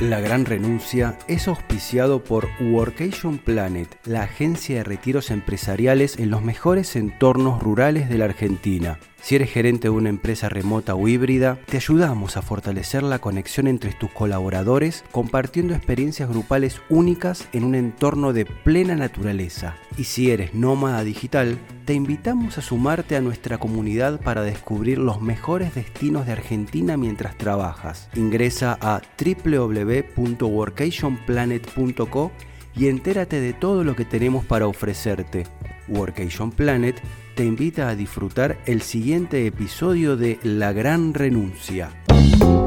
La Gran Renuncia es auspiciado por Workation Planet, la agencia de retiros empresariales en los mejores entornos rurales de la Argentina. Si eres gerente de una empresa remota o híbrida, te ayudamos a fortalecer la conexión entre tus colaboradores compartiendo experiencias grupales únicas en un entorno de plena naturaleza. Y si eres nómada digital, te invitamos a sumarte a nuestra comunidad para descubrir los mejores destinos de Argentina mientras trabajas. Ingresa a www.workationplanet.co y entérate de todo lo que tenemos para ofrecerte. Workation Planet te invita a disfrutar el siguiente episodio de La Gran Renuncia.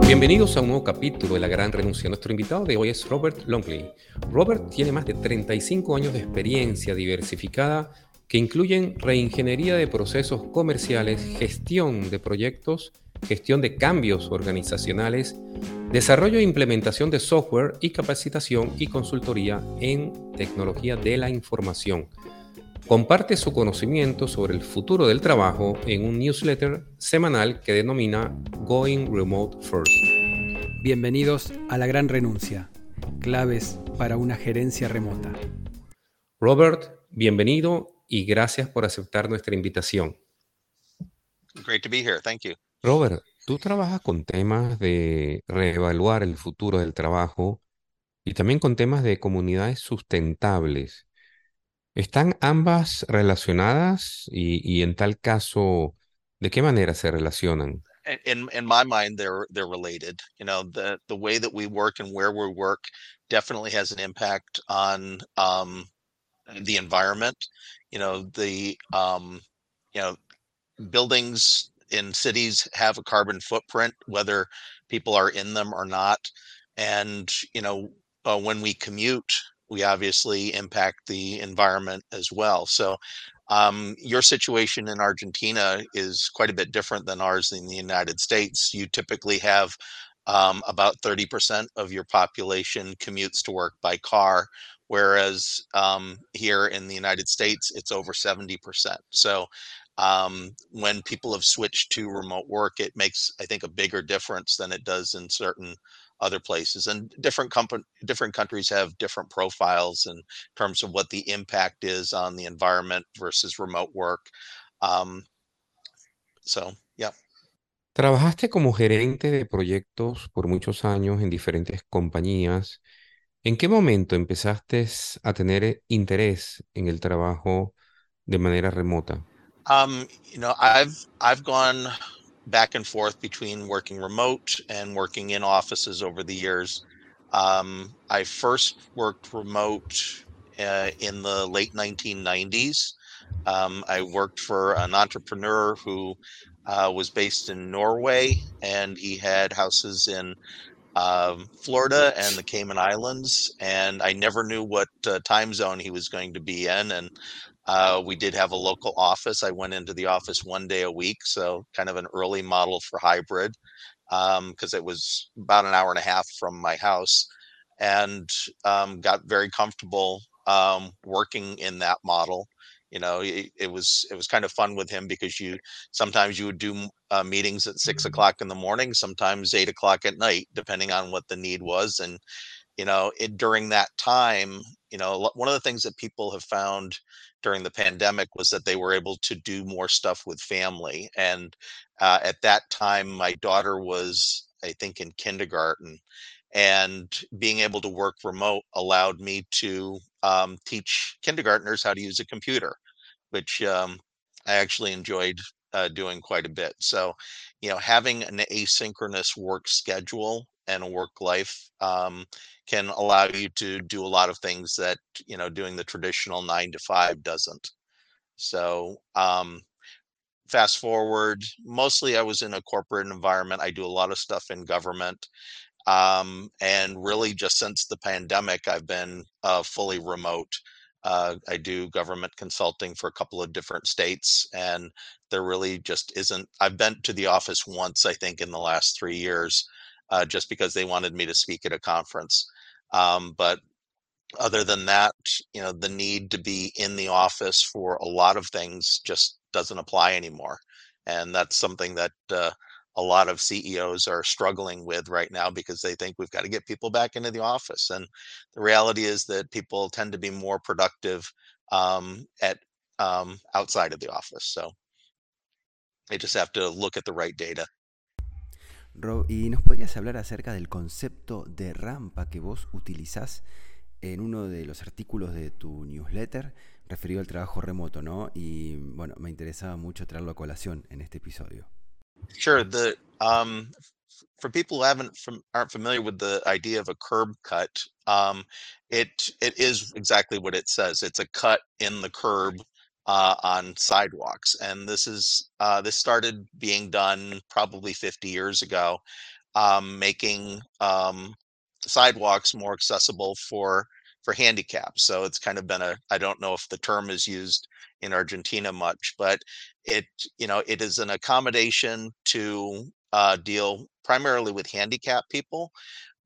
Bienvenidos a un nuevo capítulo de La Gran Renuncia. Nuestro invitado de hoy es Robert Longley. Robert tiene más de 35 años de experiencia diversificada que incluyen reingeniería de procesos comerciales, gestión de proyectos, gestión de cambios organizacionales, desarrollo e implementación de software y capacitación y consultoría en tecnología de la información. Comparte su conocimiento sobre el futuro del trabajo en un newsletter semanal que denomina Going Remote First. Bienvenidos a La Gran Renuncia, claves para una gerencia remota. Robert, bienvenido y gracias por aceptar nuestra invitación. Great to be here. Thank you. Robert, tú trabajas con temas de reevaluar el futuro del trabajo y también con temas de comunidades sustentables. ¿Están ambas relacionadas y, y en tal caso, de qué manera se relacionan? In in my mind, they're they're related. You know, the the way that we work and where we work definitely has an impact on um, the environment. You know, the um, you know buildings in cities have a carbon footprint, whether people are in them or not. And you know, uh, when we commute, we obviously impact the environment as well. So um, your situation in Argentina is quite a bit different than ours in the United States. You typically have um, about 30% of your population commutes to work by car, whereas um, here in the United States, it's over 70%. So um, when people have switched to remote work, it makes, I think, a bigger difference than it does in certain other places and different company different countries have different profiles in terms of what the impact is on the environment versus remote work um, so yeah Trabajaste como gerente de proyectos por muchos años en diferentes compañías. ¿En qué momento empezaste a tener interés en el trabajo de manera remota? um, you know i've i've gone back and forth between working remote and working in offices over the years. Um, I first worked remote uh, in the late 1990s. Um, I worked for an entrepreneur who uh, was based in Norway, and he had houses in um, Florida and the Cayman Islands. And I never knew what uh, time zone he was going to be in. And uh, we did have a local office. I went into the office one day a week, so kind of an early model for hybrid because um, it was about an hour and a half from my house, and um, got very comfortable um, working in that model. You know, it, it, was it was kind of fun with him because you sometimes you would do uh, meetings at six o'clock in the morning, sometimes eight o'clock at night, depending on what the need was, and you know, it during that time, you know, one of the things that people have found during the pandemic was that they were able to do more stuff with family. And uh, at that time, my daughter was, I think, in kindergarten. And being able to work remote allowed me to um, teach kindergartners how to use a computer, which um, I actually enjoyed uh, doing quite a bit. So, you know, having an asynchronous work schedule and a work life um, can allow you to do a lot of things that you know doing the traditional nine to five doesn't. So um, fast forward mostly i was in a corporate environment. I do a lot of stuff in government um, and really just since the pandemic i've been uh, fully remote. Uh, i do government consulting for a couple of different states and there really just isn't i've been to the office once i think in the last three years uh, just because they wanted me to speak at a conference. Um, but other than that, you know, the need to be in the office for a lot of things just doesn't apply anymore. And that's something that uh, a lot of CEOs are struggling with right now because they think we've got to get people back into the office. And the reality is that people tend to be more productive um, at um, outside of the office. So they just have to look at the right data. Rob, ¿y nos podrías hablar acerca del concepto de rampa que vos utilizás en uno de los artículos de tu newsletter referido al trabajo remoto, ¿no? Y bueno, me interesaba mucho traerlo a colación en este episodio. Sure. The um, for people who haven't from, aren't familiar with the idea of a curb cut, um, it it is exactly what it says. It's a cut in the curb uh, on sidewalks, and this is uh, this started being done probably 50 years ago, um, making um, sidewalks more accessible for for handicaps. So it's kind of been a I don't know if the term is used in Argentina much, but it you know it is an accommodation to uh, deal primarily with handicapped people.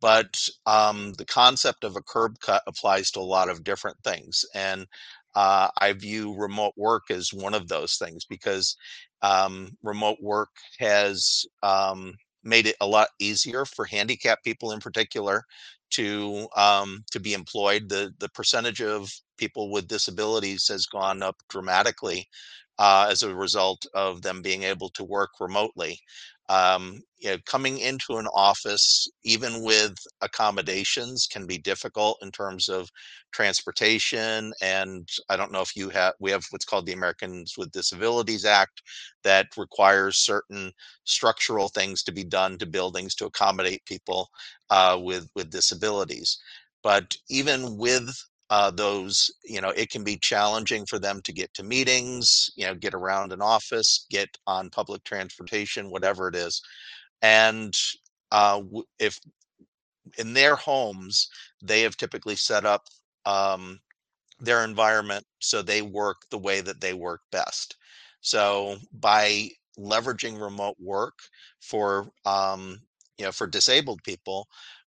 But um, the concept of a curb cut applies to a lot of different things, and uh, I view remote work as one of those things because um, remote work has um, made it a lot easier for handicapped people in particular to um, to be employed. The the percentage of people with disabilities has gone up dramatically uh, as a result of them being able to work remotely um, you know, coming into an office, even with accommodations, can be difficult in terms of transportation. And I don't know if you have, we have what's called the Americans with Disabilities Act that requires certain structural things to be done to buildings to accommodate people uh, with with disabilities. But even with uh, those, you know, it can be challenging for them to get to meetings, you know, get around an office, get on public transportation, whatever it is. And uh, if in their homes, they have typically set up um, their environment so they work the way that they work best. So by leveraging remote work for um, you know for disabled people,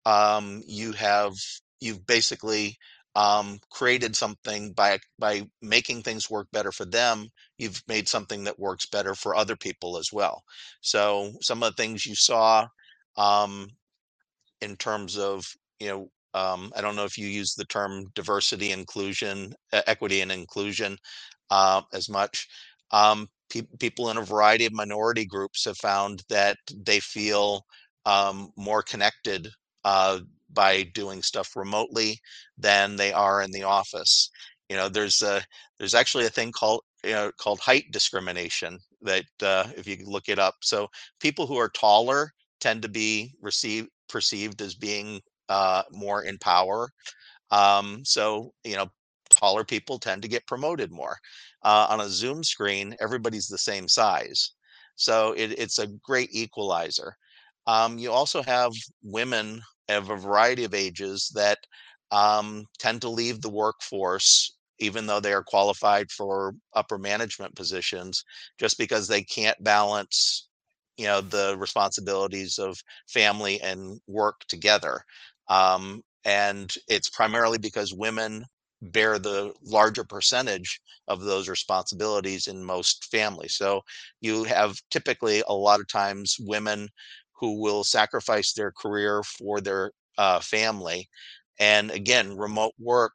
um, you have you've basically um, created something by by making things work better for them you've made something that works better for other people as well. So some of the things you saw um, in terms of you know um, i don't know if you use the term diversity inclusion equity and inclusion uh, as much um, pe- people in a variety of minority groups have found that they feel um, more connected uh, by doing stuff remotely than they are in the office. You know, there's a there's actually a thing called you know called height discrimination that uh, if you look it up. So people who are taller tend to be received perceived as being uh, more in power. Um, so you know, taller people tend to get promoted more. Uh, on a Zoom screen, everybody's the same size, so it, it's a great equalizer. Um, you also have women of a variety of ages that um, tend to leave the workforce even though they are qualified for upper management positions just because they can't balance you know the responsibilities of family and work together. Um, and it's primarily because women bear the larger percentage of those responsibilities in most families. So you have typically a lot of times women who will sacrifice their career for their uh, family. And again, remote work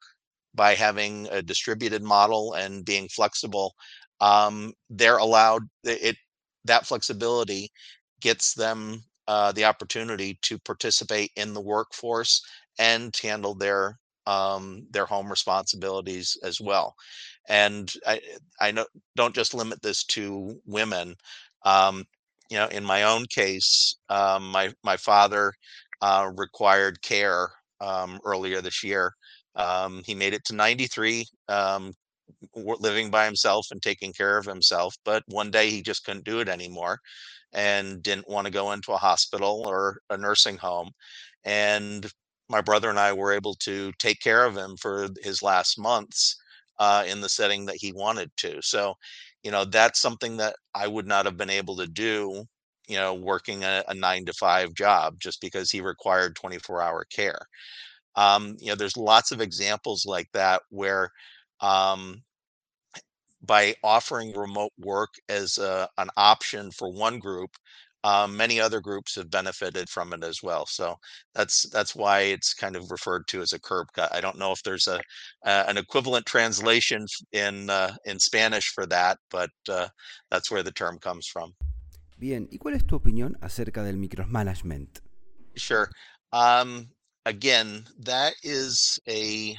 by having a distributed model and being flexible, um, they're allowed it that flexibility gets them uh, the opportunity to participate in the workforce and handle their um, their home responsibilities as well. And I I know don't just limit this to women. Um, you know, in my own case, um, my my father uh, required care um, earlier this year. Um, he made it to 93, um, living by himself and taking care of himself. But one day he just couldn't do it anymore and didn't want to go into a hospital or a nursing home. And my brother and I were able to take care of him for his last months uh, in the setting that he wanted to. So you know that's something that i would not have been able to do you know working a, a nine to five job just because he required 24 hour care. Um, you know there's lots of examples like that where um, by offering remote work as a, an option for one group um, many other groups have benefited from it as well. So that's that's why it's kind of referred to as a curb cut. I don't know if there's a, an equivalent translation in uh, in Spanish for that, but uh, that's where the term comes from. Bien, ¿y cuál es tu opinión acerca del micromanagement? Sure. Um, again, that is a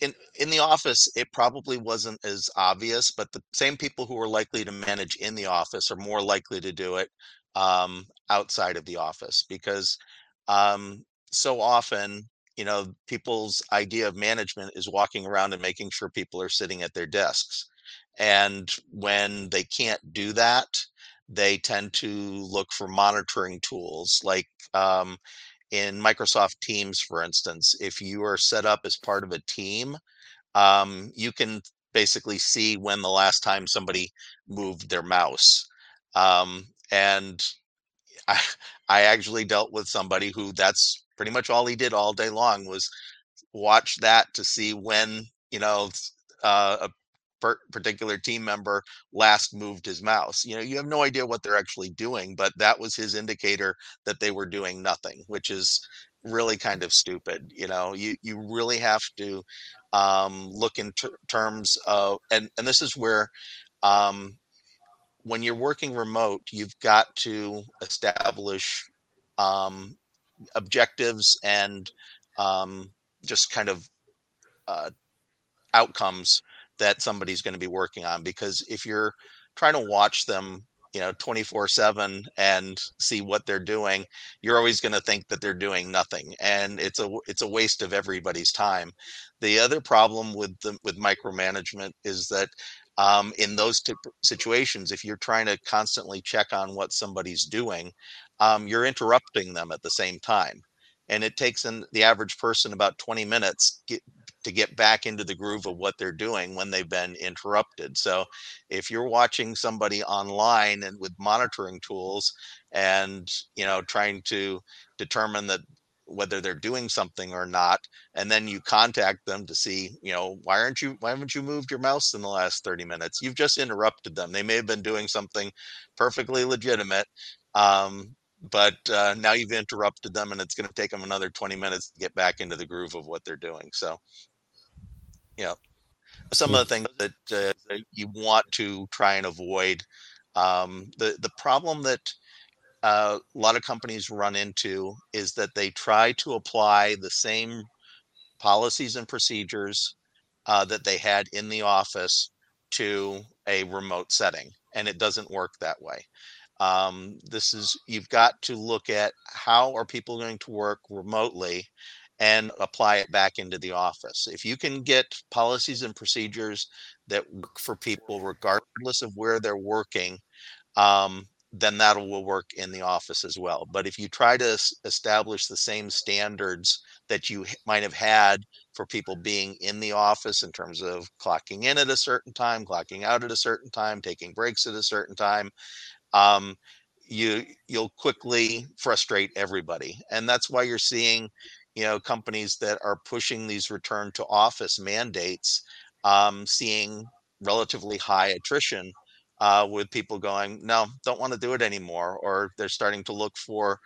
in in the office it probably wasn't as obvious but the same people who are likely to manage in the office are more likely to do it um, outside of the office because um, so often you know people's idea of management is walking around and making sure people are sitting at their desks and when they can't do that they tend to look for monitoring tools like um, in Microsoft Teams, for instance, if you are set up as part of a team, um, you can basically see when the last time somebody moved their mouse. Um, and I, I actually dealt with somebody who that's pretty much all he did all day long was watch that to see when you know uh, a particular team member last moved his mouse. You know, you have no idea what they're actually doing, but that was his indicator that they were doing nothing, which is really kind of stupid. You know, you you really have to um, look in ter- terms of, and and this is where. Um, when you're working remote, you've got to establish um, objectives and um, just kind of uh, outcomes that somebody's going to be working on because if you're trying to watch them you know 24 7 and see what they're doing you're always going to think that they're doing nothing and it's a it's a waste of everybody's time. The other problem with the with micromanagement is that um, in those t- situations if you're trying to constantly check on what somebody's doing um, you're interrupting them at the same time and it takes an, the average person about 20 minutes get, to get back into the groove of what they're doing when they've been interrupted. So if you're watching somebody online and with monitoring tools and you know trying to determine that whether they're doing something or not and then you contact them to see you know why aren't you why haven't you moved your mouse in the last 30 minutes you've just interrupted them they may have been doing something perfectly legitimate um, but uh, now you've interrupted them and it's going to take them another 20 minutes to get back into the groove of what they're doing so you know some of the things that, uh, that you want to try and avoid um, the the problem that uh, a lot of companies run into is that they try to apply the same policies and procedures uh, that they had in the office to a remote setting and it doesn't work that way um, this is you've got to look at how are people going to work remotely and apply it back into the office. If you can get policies and procedures that work for people, regardless of where they're working, um, then that will work in the office as well. But if you try to establish the same standards that you might have had for people being in the office in terms of clocking in at a certain time, clocking out at a certain time, taking breaks at a certain time, um, you you'll quickly frustrate everybody, and that's why you're seeing, you know, companies that are pushing these return to office mandates, um, seeing relatively high attrition uh, with people going, no, don't want to do it anymore, or they're starting to look for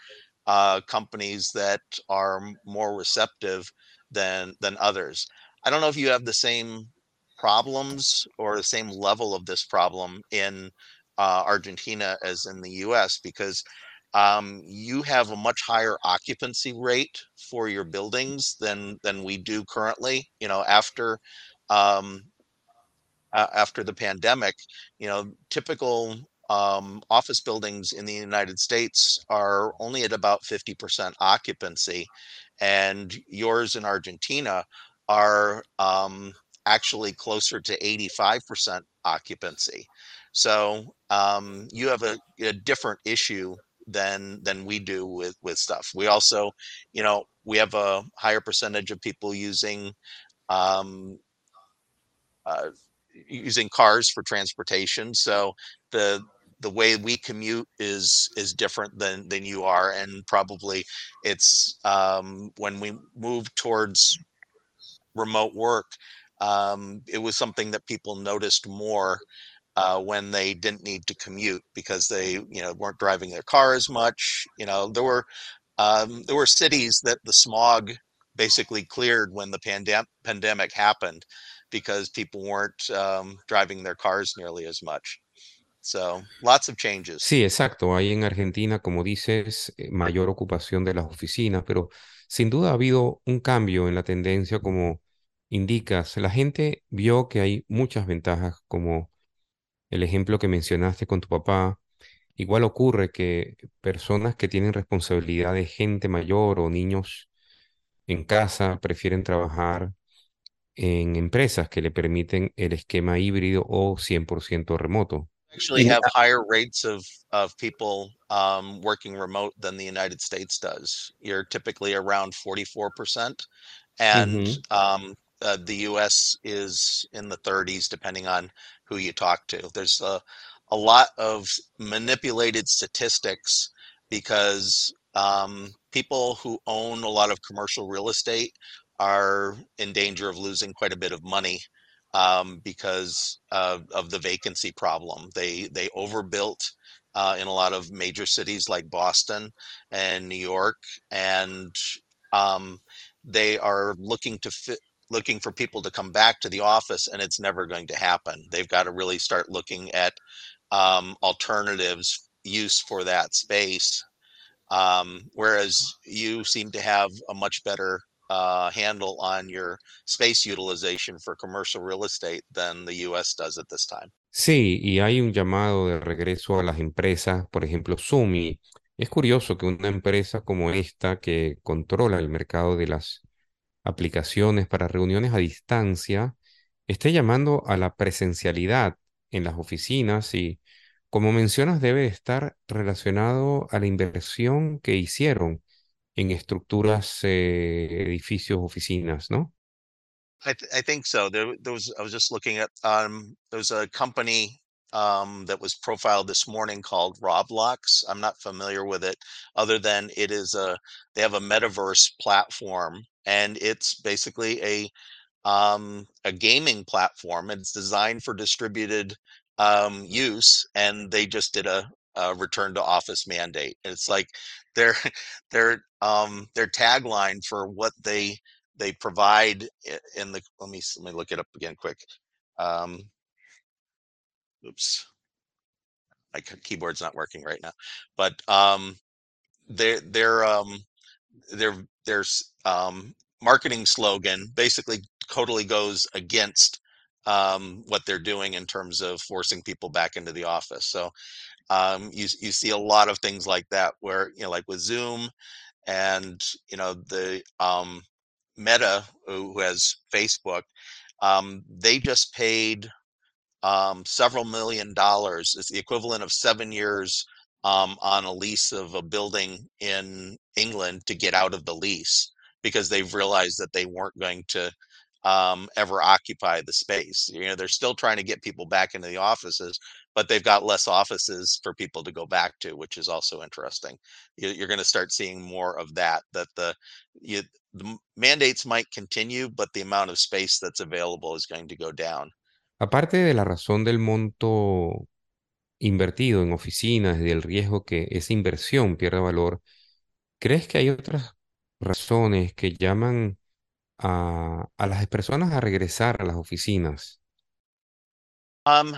uh, companies that are more receptive than than others. I don't know if you have the same problems or the same level of this problem in uh, Argentina as in the US because um, you have a much higher occupancy rate for your buildings than than we do currently. You know, after um, uh, after the pandemic, you know, typical um, office buildings in the United States are only at about 50% occupancy, and yours in Argentina are um, actually closer to 85% occupancy. So um, you have a, a different issue than than we do with with stuff. We also, you know, we have a higher percentage of people using um, uh, using cars for transportation. So the the way we commute is is different than than you are, and probably it's um, when we move towards remote work, um, it was something that people noticed more uh, when they didn't need to commute because they you know weren't driving their car as much. You know there were um, there were cities that the smog basically cleared when the pandem- pandemic happened because people weren't um, driving their cars nearly as much. So, lots of changes. Sí, exacto. Hay en Argentina, como dices, eh, mayor ocupación de las oficinas, pero sin duda ha habido un cambio en la tendencia, como indicas. La gente vio que hay muchas ventajas, como el ejemplo que mencionaste con tu papá. Igual ocurre que personas que tienen responsabilidad de gente mayor o niños en casa prefieren trabajar en empresas que le permiten el esquema híbrido o 100% remoto. Actually, have higher rates of of people um, working remote than the United States does. You're typically around 44%, and um, uh, the US is in the 30s, depending on who you talk to. There's a, a lot of manipulated statistics because um, people who own a lot of commercial real estate are in danger of losing quite a bit of money um, because of, the vacancy problem. They they overbuilt uh, in a lot of major cities like Boston and New York, and um, they are looking to fit looking for people to come back to the office, and it's never going to happen. They've got to really start looking at um, alternatives use for that space. Um, whereas you seem to have a much better uh, handle on your space utilization for commercial real estate than the US does at this time. Sí, y hay un llamado de regreso a las empresas, por ejemplo, y es curioso que una empresa como esta, que controla el mercado de las aplicaciones para reuniones a distancia, esté llamando a la presencialidad en las oficinas y, como mencionas, debe estar relacionado a la inversión que hicieron en estructuras, eh, edificios, oficinas, ¿no? I, th- I think so. There, there was I was just looking at um there was a company um that was profiled this morning called Roblox. I'm not familiar with it other than it is a they have a metaverse platform and it's basically a um, a gaming platform. It's designed for distributed um, use, and they just did a, a return to office mandate. And it's like their their um, their tagline for what they they provide in the. Let me let me look it up again quick. Um, oops, my keyboard's not working right now, but um, their their um, their their um, marketing slogan basically totally goes against um, what they're doing in terms of forcing people back into the office. So um, you you see a lot of things like that where you know like with Zoom and you know the um, Meta who has Facebook, um, they just paid um, several million dollars. It's the equivalent of seven years um, on a lease of a building in England to get out of the lease because they've realized that they weren't going to um, ever occupy the space. You know, they're still trying to get people back into the offices, but they've got less offices for people to go back to, which is also interesting. You, you're going to start seeing more of that. That the you, the mandates might continue, but the amount of space that's available is going to go down. Aparte de la razón del monto invertido en oficinas del riesgo que esa inversión pierda valor, ¿crees que hay otras razones que llaman a, las personas a regresar a las oficinas? Um,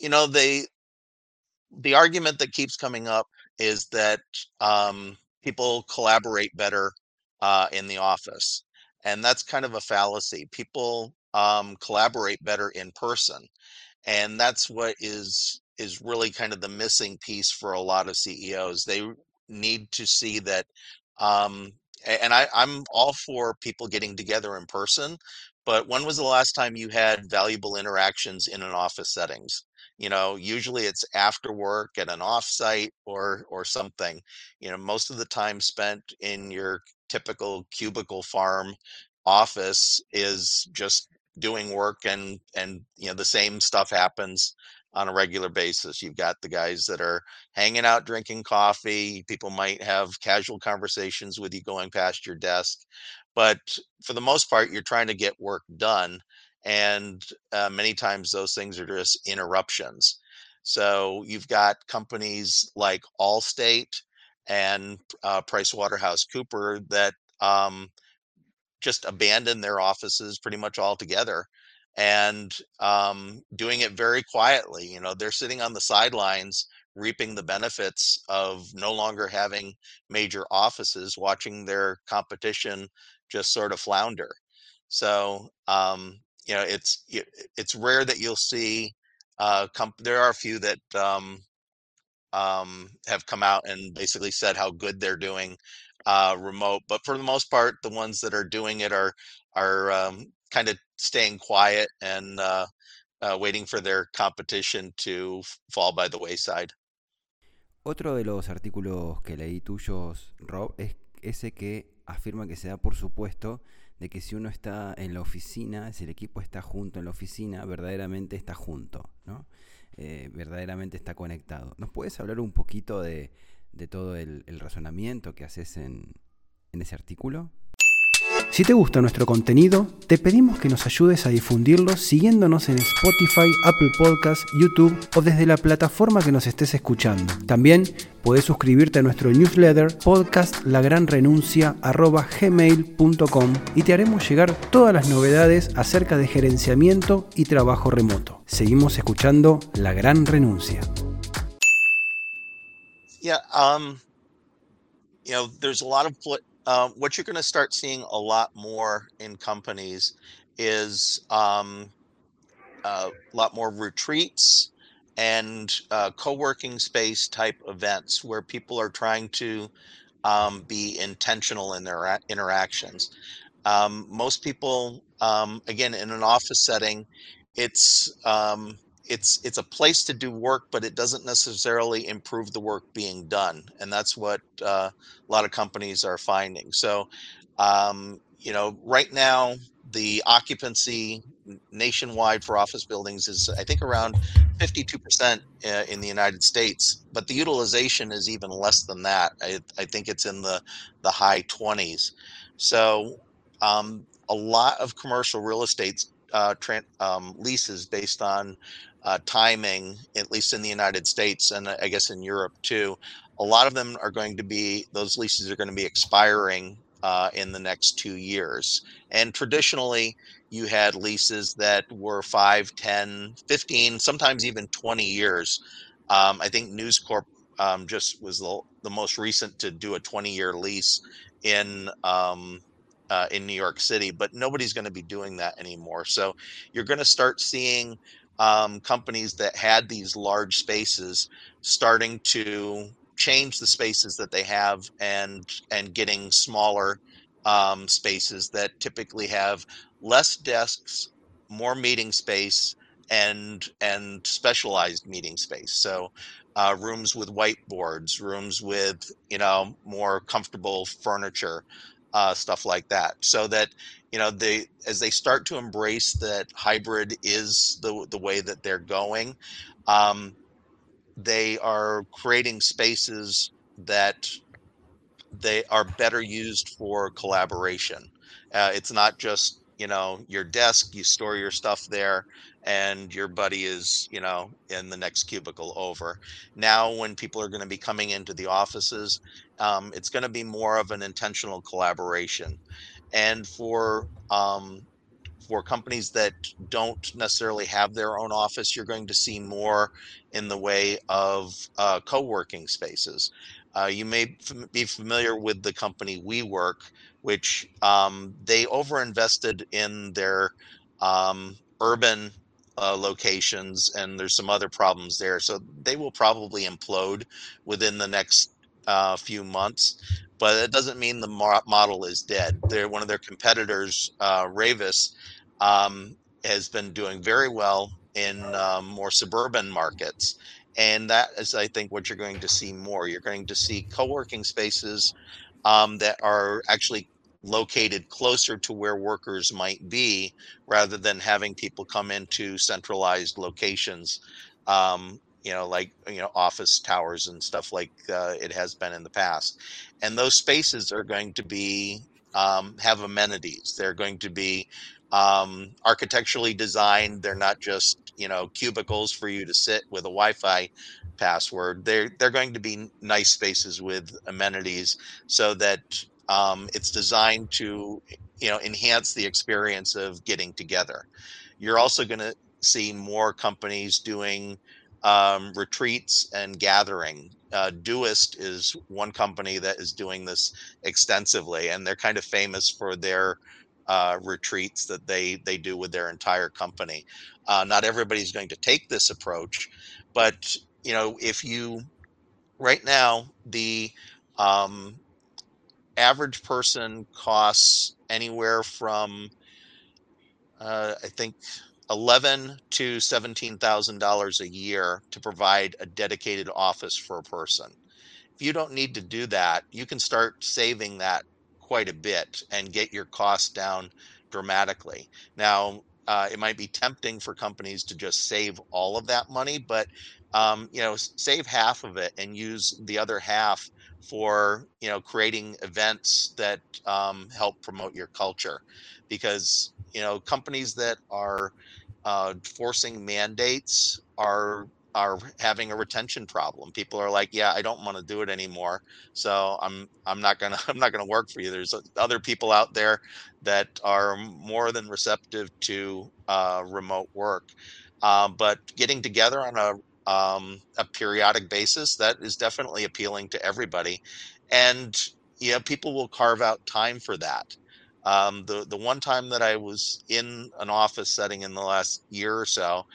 you know, they the argument that keeps coming up is that um, people collaborate better uh, in the office, and that's kind of a fallacy. People um, collaborate better in person, and that's what is is really kind of the missing piece for a lot of CEOs. They need to see that, um, and I, I'm all for people getting together in person. But when was the last time you had valuable interactions in an office settings? You know, usually it's after work at an offsite or or something. You know, most of the time spent in your typical cubicle farm office is just doing work and and you know the same stuff happens on a regular basis. You've got the guys that are hanging out drinking coffee. People might have casual conversations with you going past your desk. But for the most part, you're trying to get work done. and uh, many times those things are just interruptions. So you've got companies like Allstate and uh, PricewaterhouseCooper that um, just abandon their offices pretty much altogether and um, doing it very quietly. You know, they're sitting on the sidelines reaping the benefits of no longer having major offices, watching their competition just sort of flounder. So, um, you know, it's it's rare that you'll see. Uh, comp- there are a few that um, um, have come out and basically said how good they're doing uh, remote, but for the most part, the ones that are doing it are are um, kind of staying quiet and uh, uh, waiting for their competition to fall by the wayside. Otro de los artículos que leí tuyos, Rob, es ese que afirma que se da por supuesto de que si uno está en la oficina, si el equipo está junto en la oficina, verdaderamente está junto, ¿no? Eh, verdaderamente está conectado. ¿Nos puedes hablar un poquito de, de todo el, razonamiento que haces en, en ese artículo? Si te gusta nuestro contenido, te pedimos que nos ayudes a difundirlo siguiéndonos en Spotify, Apple Podcasts, YouTube o desde la plataforma que nos estés escuchando. También puedes suscribirte a nuestro newsletter podcastlagranrenuncia.gmail.com y te haremos llegar todas las novedades acerca de gerenciamiento y trabajo remoto. Seguimos escuchando La Gran Renuncia. Yeah, um, you know, there's a lot of um, what you're going to start seeing a lot more in companies is um, a lot more retreats and uh, co-working space type events where people are trying to um, be intentional in their interactions. Um, most people, um, again, in an office setting, it's um, it's it's a place to do work, but it doesn't necessarily improve the work being done, and that's what uh, a lot of companies are finding. So, um, you know, right now the occupancy nationwide for office buildings is, I think, around 52% uh, in the United States, but the utilization is even less than that. I, I think it's in the the high 20s. So, um, a lot of commercial real estate uh, um, leases based on uh, timing, at least in the United States and I guess in Europe too. A lot of them are going to be, those leases are going to be expiring uh, in the next two years. And traditionally, you had leases that were 5, 10, 15, sometimes even 20 years. Um, I think News Corp um, just was the, the, most recent to do a 20 year lease in um, uh, in New York City, but nobody's going to be doing that anymore. So you're going to start seeing um, companies that had these large spaces starting to change the spaces that they have and and getting smaller um, spaces that typically have less desks, more meeting space, and and specialized meeting space. So uh, rooms with whiteboards, rooms with you know more comfortable furniture, uh, stuff like that, so that you know they as they start to embrace that hybrid is the the way that they're going um, they are creating spaces that they are better used for collaboration. Uh, it's not just you know your desk you store your stuff there and your buddy is you know in the next cubicle over. Now when people are going to be coming into the offices um, it's going to be more of an intentional collaboration and for um, for companies that don't necessarily have their own office, you're going to see more in the way of uh, co-working spaces. Uh, you may f- be familiar with the company WeWork, which um, they overinvested in their um, urban uh, locations, and there's some other problems there. So they will probably implode within the next uh, few months but it doesn't mean the model is dead. They're one of their competitors, uh, Ravis, um, has been doing very well in um, more suburban markets. And that is, I think, what you're going to see more. You're going to see co working spaces um, that are actually located closer to where workers might be rather than having people come into centralized locations um, you know, like you know, office towers and stuff like uh, it has been in the past. And those spaces are going to be um, have amenities. They're going to be um, architecturally designed. They're not just you know cubicles for you to sit with a Wi-Fi password. They're they're going to be nice spaces with amenities so that um, it's designed to you know enhance the experience of getting together. You're also going to see more companies doing um, retreats and gathering. Uh, Doist is one company that is doing this extensively, and they're kind of famous for their uh, retreats that they they do with their entire company. Uh, not everybody's going to take this approach, but you know if you right now the um, average person costs anywhere from uh, I think eleven to seventeen thousand dollars a year to provide a dedicated office for a person. If you don't need to do that, you can start saving that quite a bit and get your costs down dramatically. Now, uh, it might be tempting for companies to just save all of that money, but um, you know, save half of it and use the other half for you know creating events that um, help promote your culture, because you know companies that are uh, forcing mandates are are having a retention problem. People are like, yeah, I don't want to do it anymore. So I'm I'm not gonna I'm not gonna work for you. There's other people out there that are more than receptive to uh, remote work. Uh, but getting together on a um, a periodic basis that is definitely appealing to everybody, and yeah, people will carve out time for that. Um, the the one time that I was in an office setting in the last year or so,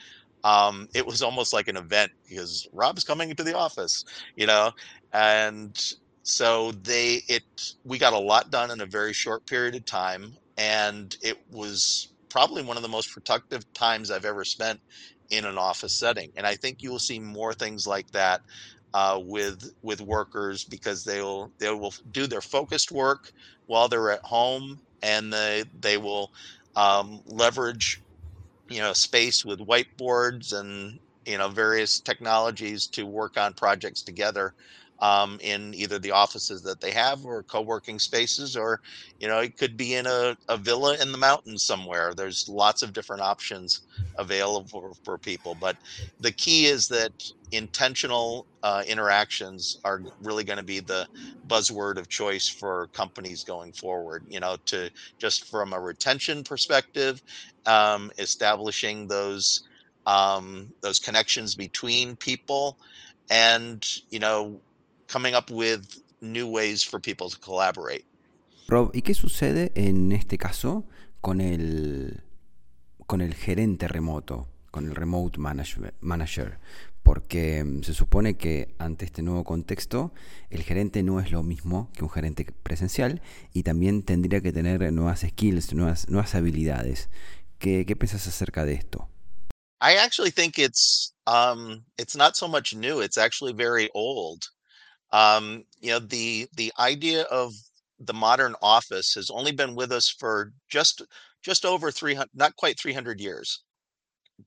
um, it was almost like an event because Rob's coming into the office, you know, and so they it we got a lot done in a very short period of time, and it was probably one of the most productive times I've ever spent in an office setting. And I think you will see more things like that uh, with with workers because they will they will do their focused work while they're at home, and they they will um, leverage you know space with whiteboards and you know various technologies to work on projects together um, in either the offices that they have or co-working spaces or you know it could be in a, a villa in the mountains somewhere. There's lots of different options available for, for people but the key is that intentional uh, interactions are really going to be the buzzword of choice for companies going forward you know to just from a retention perspective um, establishing those um, those connections between people and you know coming up with new ways for people to collaborate. Rob, ¿y qué sucede en este caso con el, con el gerente remoto, con el remote manager? Porque mm, se supone que ante este nuevo contexto el gerente no es lo mismo que un gerente presencial y también tendría que tener nuevas skills, nuevas, nuevas habilidades. ¿Qué, qué piensas acerca de esto? I actually think it's um, it's not so much new. It's actually very old. Um, you know, the the idea of the modern office has only been with us for just just over 300 not quite 300 years.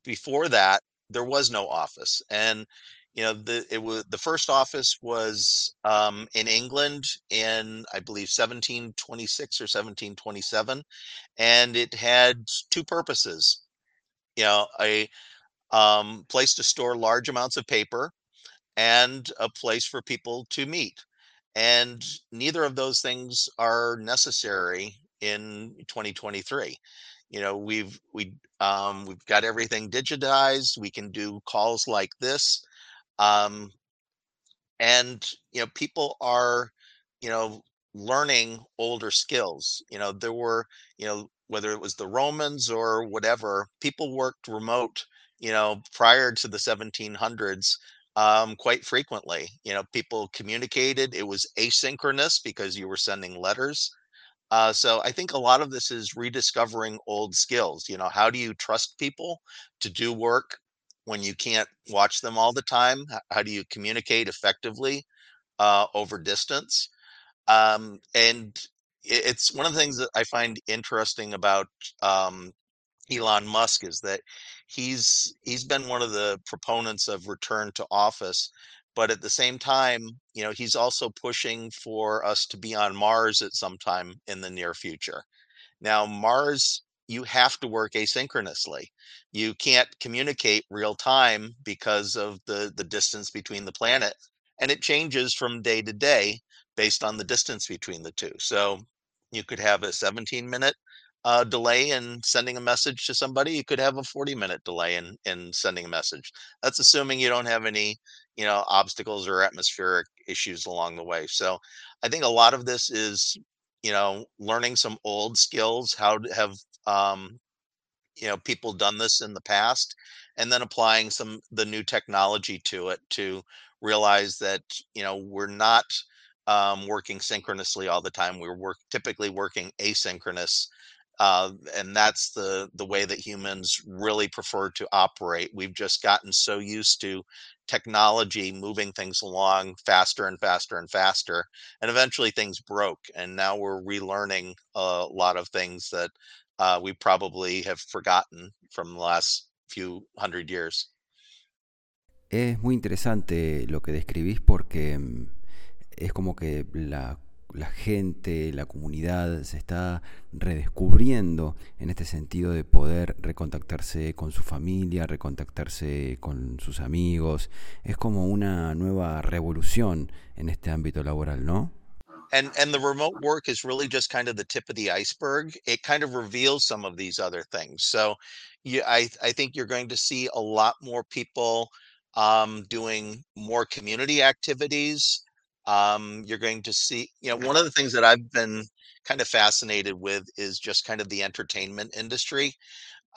Before that there was no office and you know the it was the first office was um, in england in i believe 1726 or 1727 and it had two purposes. You know a um, place to store large amounts of paper and a place for people to meet. And neither of those things are necessary in 2023. You know, we've we um, we've got everything digitized. We can do calls like this, um, and you know, people are you know learning older skills. You know, there were you know whether it was the Romans or whatever, people worked remote. You know, prior to the 1700s um, quite frequently. You know, people communicated. It was asynchronous because you were sending letters. Uh, so I think a lot of this is rediscovering old skills. You know, how do you trust people to do work when you can't watch them all the time? How do you communicate effectively uh, over distance? Um, and it's one of the things that I find interesting about um, Elon Musk is that he's he's been one of the proponents of return to office but at the same time, you know, he's also pushing for us to be on Mars at some time in the near future. Now, Mars, you have to work asynchronously. You can't communicate real time because of the the distance between the planet, and it changes from day to day based on the distance between the two. So you could have a 17 minute uh, delay in sending a message to somebody. You could have a 40 minute delay in in sending a message. That's assuming you don't have any, you know, obstacles or atmospheric issues along the way. So I think a lot of this is, you know, learning some old skills, how to have um, you know people done this in the past and then applying some the new technology to it to realize that you know we're not um, working synchronously all the time we're work typically working asynchronous uh, and that's the the way that humans really prefer to operate we've just gotten so used to technology moving things along faster and faster and faster and eventually things broke and now we're relearning a lot of things that uh, we probably have forgotten from the last few hundred years. Es muy interesante lo que describís porque mm, es como que la, la, gente, la comunidad se está redescubriendo en este sentido de poder recontactarse con su familia, recontactarse con sus amigos. Es como una nueva revolución en este ámbito laboral, ¿no? and and the remote work is really just kind of the tip of the iceberg it kind of reveals some of these other things so yeah i i think you're going to see a lot more people um, doing more community activities um, you're going to see you know one of the things that i've been kind of fascinated with is just kind of the entertainment industry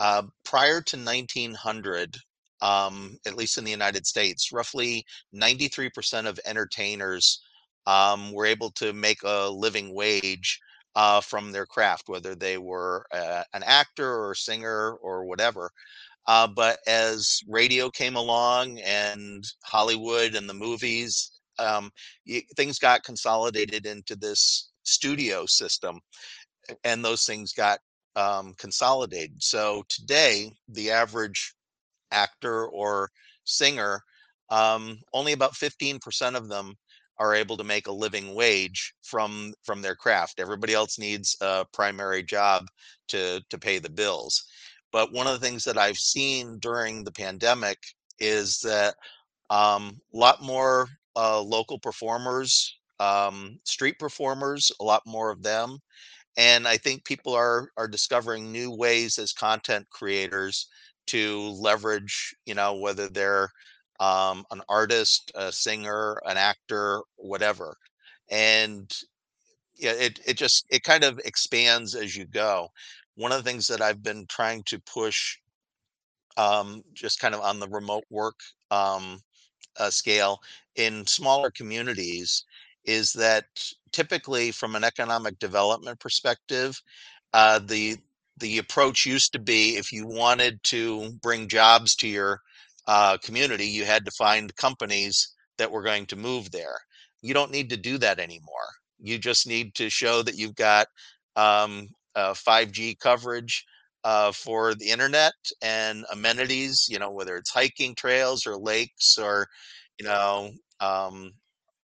uh, prior to 1900 um, at least in the united states roughly 93% of entertainers um, were able to make a living wage uh, from their craft, whether they were uh, an actor or a singer or whatever. Uh, but as radio came along and Hollywood and the movies, um, things got consolidated into this studio system, and those things got um, consolidated. So today, the average actor or singer, um, only about 15% of them are able to make a living wage from from their craft. Everybody else needs a primary job to to pay the bills. But one of the things that I've seen during the pandemic is that um, a lot more uh, local performers, um, street performers, a lot more of them, and I think people are are discovering new ways as content creators to leverage, you know, whether they're um, an artist, a singer, an actor, whatever. And yeah, it it just it kind of expands as you go. One of the things that I've been trying to push, um, just kind of on the remote work um, uh, scale in smaller communities, is that typically from an economic development perspective, uh, the the approach used to be if you wanted to bring jobs to your uh, community, you had to find companies that were going to move there. You don't need to do that anymore. You just need to show that you've got um, uh, 5G coverage uh, for the internet and amenities. You know, whether it's hiking trails or lakes or you know um,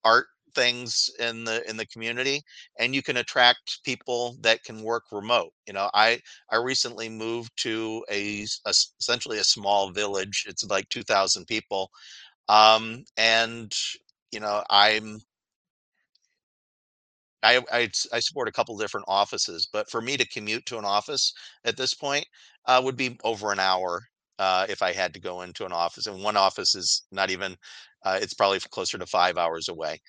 art things in the in the community and you can attract people that can work remote you know i i recently moved to a, a essentially a small village it's like 2000 people um and you know i'm I, I, I support a couple different offices, but for me to commute to an office at this point uh, would be over an hour uh, if I had to go into an office. And one office is not even, uh, it's probably closer to five hours away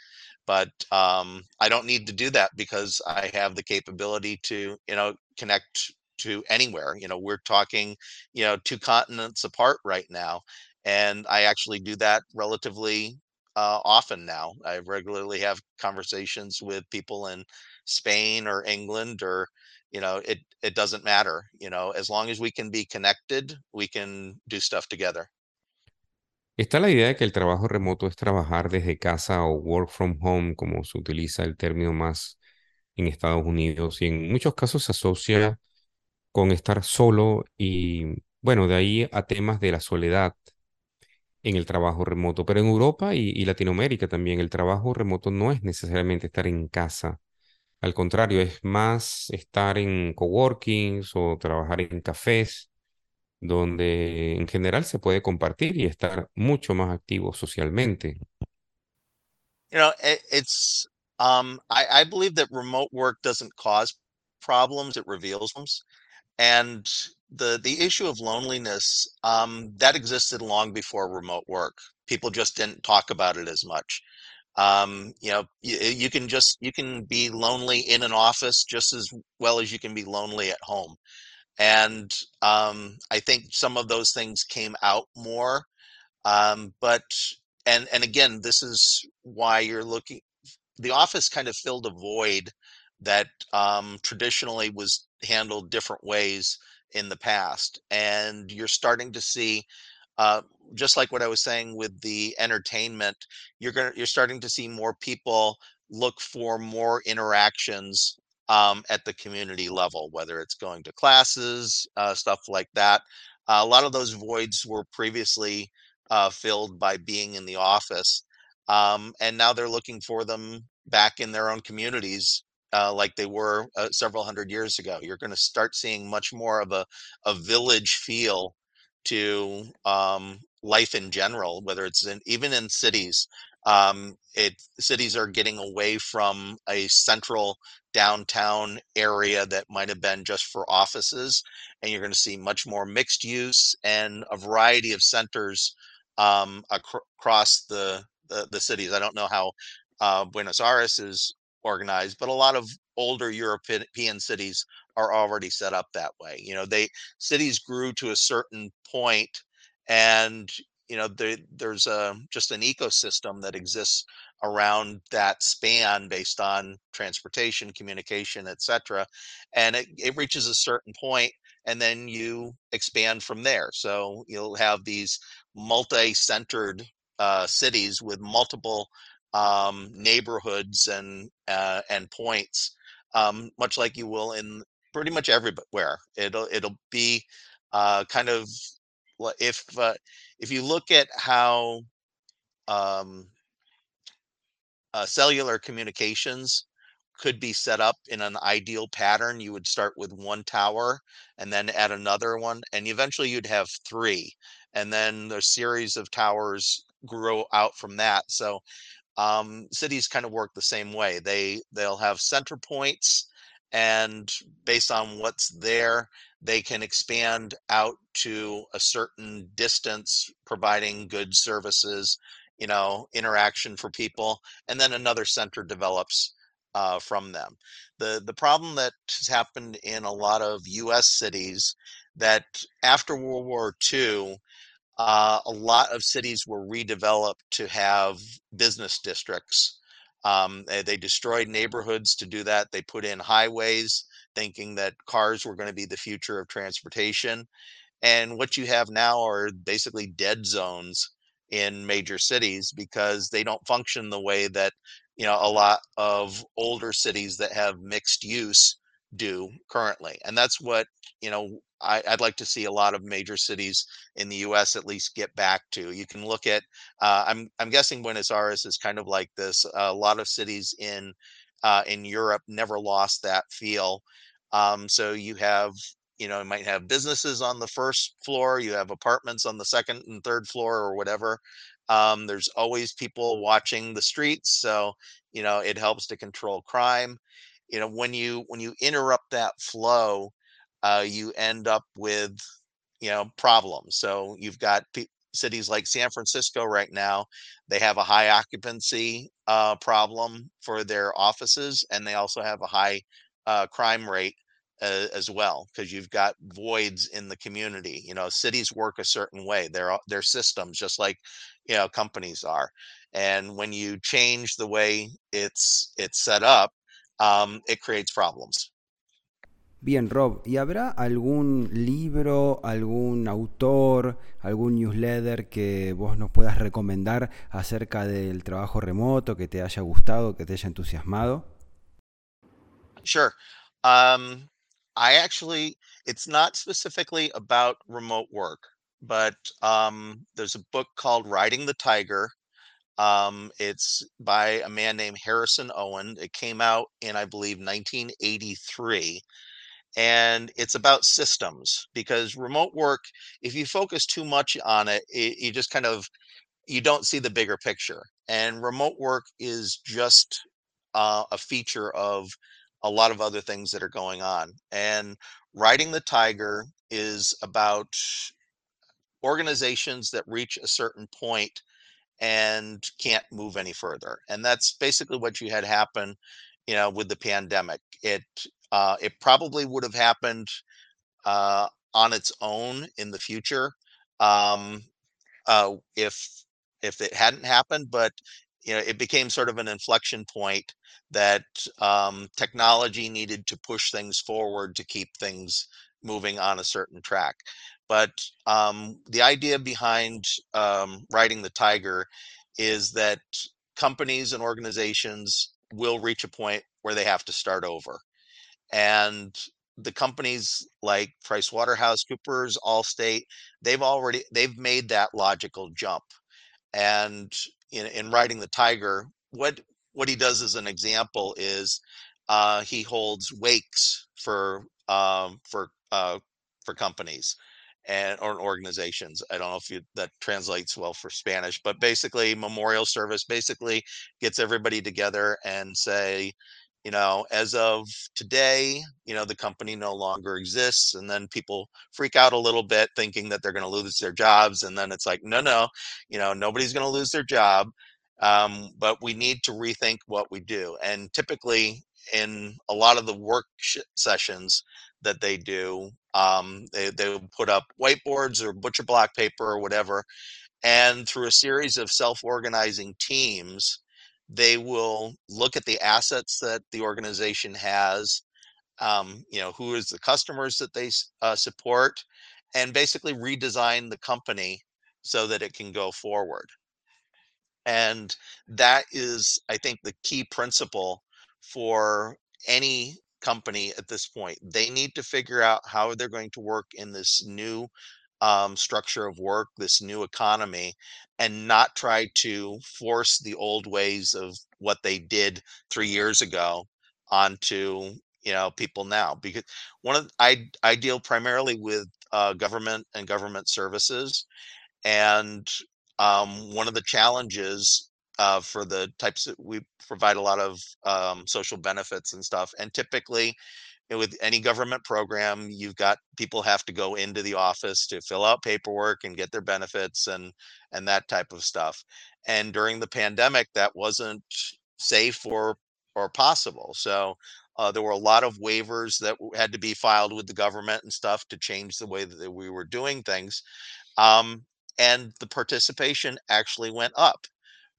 but um, I don't need to do that because I have the capability to, you know, connect to anywhere. You know, we're talking, you know, two continents apart right now, and I actually do that relatively uh, often now. I regularly have conversations with people in Spain or England or you know it it doesn't matter you know as long as we can be connected we can do stuff together Está la idea de que el trabajo remoto es trabajar desde casa o work from home, como se utiliza el término más en Estados Unidos, y en muchos casos se asocia con estar solo y, bueno, de ahí a temas de la soledad. En el trabajo remoto, pero en Europa y, y Latinoamérica también el trabajo remoto no es necesariamente estar en casa. Al contrario, es más estar en coworkings o trabajar en cafés, donde en general se puede compartir y estar mucho más activo socialmente. You know, it, it's um, I, I believe that remote work doesn't cause problems; it reveals them. And the the issue of loneliness um, that existed long before remote work. People just didn't talk about it as much. Um, you know, you, you can just you can be lonely in an office just as well as you can be lonely at home. And um, I think some of those things came out more. Um, but and and again, this is why you're looking. The office kind of filled a void that um, traditionally was handled different ways in the past, and you're starting to see uh, just like what I was saying with the entertainment, you're gonna you're starting to see more people look for more interactions um, at the community level, whether it's going to classes, uh, stuff like that. Uh, a lot of those voids were previously uh, filled by being in the office, um, and now they're looking for them back in their own communities. Uh, like they were uh, several hundred years ago. You're going to start seeing much more of a, a village feel to um, life in general, whether it's in even in cities. Um, it cities are getting away from a central downtown area that might have been just for offices, and you're going to see much more mixed use and a variety of centers um, ac- across the, the, the cities. I don't know how uh, Buenos Aires is organized, but a lot of older European cities are already set up that way. You know, they cities grew to a certain point, and you know there, there's a just an ecosystem that exists around that span based on transportation, communication, etc. And it, it reaches a certain point, and then you expand from there. So you'll have these multi-centered uh, cities with multiple um, neighborhoods and uh, and points, um, much like you will in pretty much everywhere. It'll it'll be uh, kind of if uh, if you look at how um, uh, cellular communications could be set up in an ideal pattern, you would start with one tower and then add another one, and eventually you'd have three, and then the series of towers grow out from that. So um, cities kind of work the same way. They they'll have center points and based on what's there they can expand out to a certain distance providing good services you know interaction for people and then another center develops uh, from them the the problem that has happened in a lot of us cities that after world war ii uh, a lot of cities were redeveloped to have business districts um, they, they destroyed neighborhoods to do that. They put in highways, thinking that cars were going to be the future of transportation. And what you have now are basically dead zones in major cities because they don't function the way that you know a lot of older cities that have mixed use do currently and that's what you know I, would like to see a lot of major cities in the U.S. at least get back to. You can look at. Uh, I'm I'm guessing Buenos Aires is kind of like this. a lot of cities in uh, in Europe never lost that feel. Um, so you have you know you might have businesses on the first floor. You have apartments on the second and third floor or whatever. Um, there's always people watching the streets, so you know it helps to control crime. You know when you when you interrupt that flow uh, you end up with you know problems. So you've got p- cities like San Francisco right now; they have a high occupancy uh, problem for their offices, and they also have a high uh, crime rate uh, as well because you've got voids in the community. You know, cities work a certain way; they're they're systems, just like you know companies are. And when you change the way it's it's set up, um, it creates problems. Bien, Rob, ¿y habrá algún libro, algún autor, algún newsletter que vos nos puedas recomendar acerca del trabajo remoto que te haya gustado, que te haya entusiasmado? Sure. Um, I actually, it's not specifically about remote work, but um, there's a book called Riding the Tiger. Um, it's by a man named Harrison Owen. It came out in, I believe, 1983 and it's about systems because remote work if you focus too much on it, it, you just kind of you don't see the bigger picture and remote work is just uh, a feature of a lot of other things that are going on and riding the tiger is about organizations that reach a certain point and can't move any further and that's basically what you had happen you know with the pandemic. It uh, it probably would have happened uh, on its own in the future um, uh, if if it hadn't happened, but you know it became sort of an inflection point that um, technology needed to push things forward to keep things moving on a certain track. But um, the idea behind um, riding the tiger is that companies and organizations will reach a point where they have to start over and the companies like PricewaterhouseCoopers, Allstate, they've already they've made that logical jump. And in, in riding the tiger, what what he does as an example is uh, he holds wakes for um, for uh, for companies and or organizations. I don't know if you, that translates well for Spanish, but basically memorial service basically gets everybody together and say, you know, as of today, you know, the company no longer exists. And then people freak out a little bit thinking that they're going to lose their jobs. And then it's like, no, no, you know, nobody's going to lose their job. Um, but we need to rethink what we do. And typically, in a lot of the work sessions that they do, um, they, they put up whiteboards or butcher block paper or whatever. And through a series of self organizing teams, they will look at the assets that the organization has um, you know who is the customers that they uh, support and basically redesign the company so that it can go forward. And that is i think the key principle for any company at this point. They need to figure out how they're going to work in this new um, structure of work, this new economy, and not try to force the old ways of what they did three years ago onto you know people now. Because one of I I deal primarily with uh, government and government services, and um, one of the challenges uh, for the types that we provide a lot of um, social benefits and stuff, and typically with any government program, you've got people have to go into the office to fill out paperwork and get their benefits and and that type of stuff. And during the pandemic, that wasn't safe or or possible. So uh, there were a lot of waivers that had to be filed with the government and stuff to change the way that we were doing things. Um, and the participation actually went up.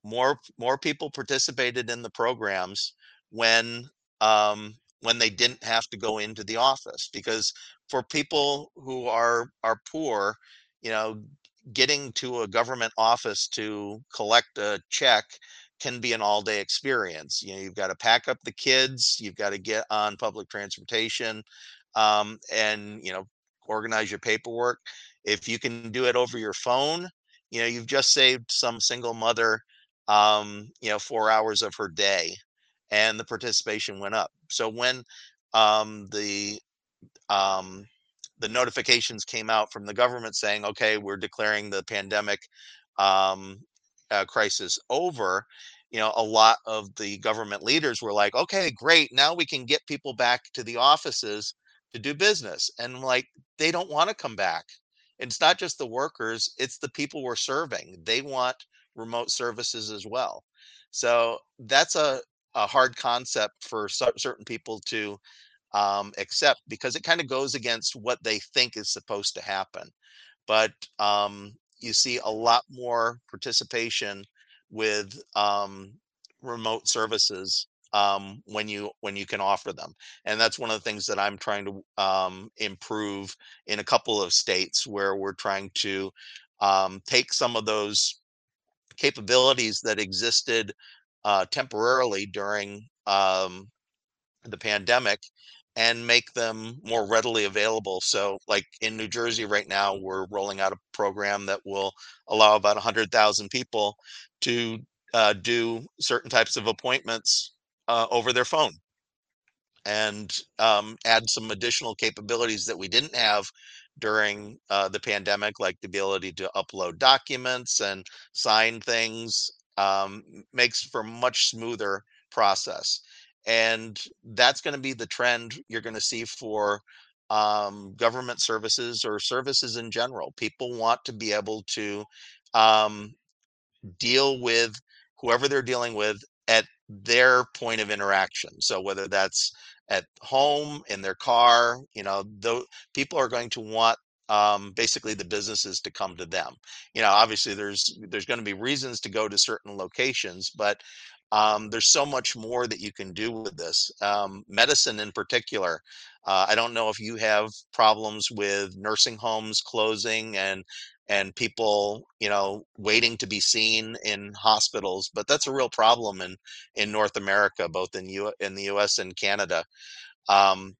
More more people participated in the programs when um, when they didn't have to go into the office because for people who are are poor you know getting to a government office to collect a check can be an all day experience. You know you've got to pack up the kids you've got to get on public transportation um, and you know organize your paperwork. If you can do it over your phone you know you've just saved some single mother um, you know four hours of her day and the participation went up. So when um, the um, the notifications came out from the government saying, "Okay, we're declaring the pandemic um, uh, crisis over," you know, a lot of the government leaders were like, "Okay, great, now we can get people back to the offices to do business," and like they don't want to come back. It's not just the workers; it's the people we're serving. They want remote services as well. So that's a a hard concept for certain people to um, accept because it kind of goes against what they think is supposed to happen. But um, you see a lot more participation with um, remote services um, when you when you can offer them, and that's one of the things that I'm trying to um, improve in a couple of states where we're trying to um, take some of those capabilities that existed uh, temporarily during um, the pandemic and make them more readily available. So, like in New Jersey right now, we're rolling out a program that will allow about 100,000 people to uh, do certain types of appointments uh, over their phone and um, add some additional capabilities that we didn't have during uh, the pandemic, like the ability to upload documents and sign things, um, makes for much smoother process. And that's going to be the trend you're going to see for um, government services or services in general. People want to be able to um, deal with whoever they're dealing with at their point of interaction. So whether that's at home, in their car, you know, the people are going to want um, basically the businesses to come to them. You know, obviously there's there's going to be reasons to go to certain locations, but um, there's so much more that you can do with this. Um, medicine in particular, uh, I don't know if you have problems with nursing homes closing and and people, you know, waiting to be seen in hospitals, but that's a real problem in in North America, both in U in the U.S. and Canada. Um,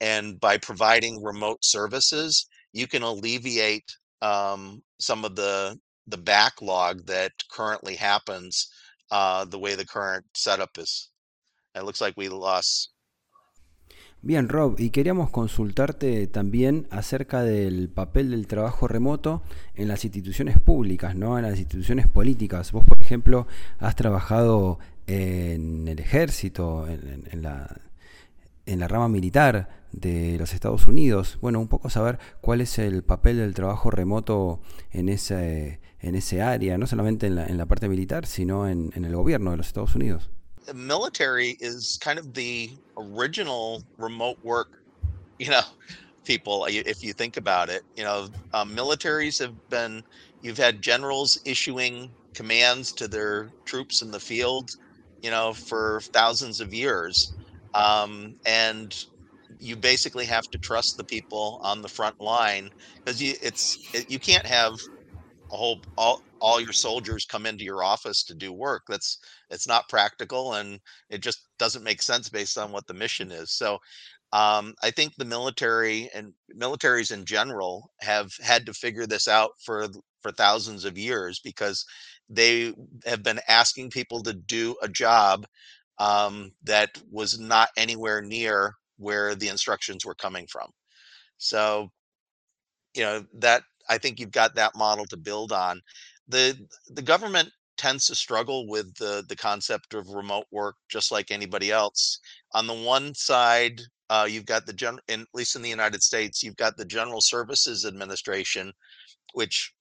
and by providing remote services, you can alleviate um, some of the the backlog that currently happens uh, the way the current setup is. It looks like we lost Bien, Rob, y queríamos consultarte también acerca del papel del trabajo remoto en las instituciones públicas, ¿no? En las instituciones políticas. Vos, por ejemplo, has trabajado en el ejército, en, la, en la rama militar de los Estados Unidos. Bueno, un poco saber cuál es el papel del trabajo remoto en ese, en ese área, no solamente en la, en la parte militar, sino en, en el gobierno de los Estados Unidos. military is kind of the original remote work, you know, people. If you think about it, you know, um, militaries have been. You've had generals issuing commands to their troops in the field, you know, for thousands of years, um, and you basically have to trust the people on the front line because you it's it, you can't have a whole all all your soldiers come into your office to do work. That's it's not practical and it just doesn't make sense based on what the mission is. So um, I think the military and militaries in general have had to figure this out for for thousands of years because they have been asking people to do a job um, that was not anywhere near where the instructions were coming from. So, you know that I think you've got that model to build on. The the government tends to struggle with the the concept of remote work just like anybody else. On the one side, uh, you've got the gen, at least in the United States, you've got the General Services Administration, which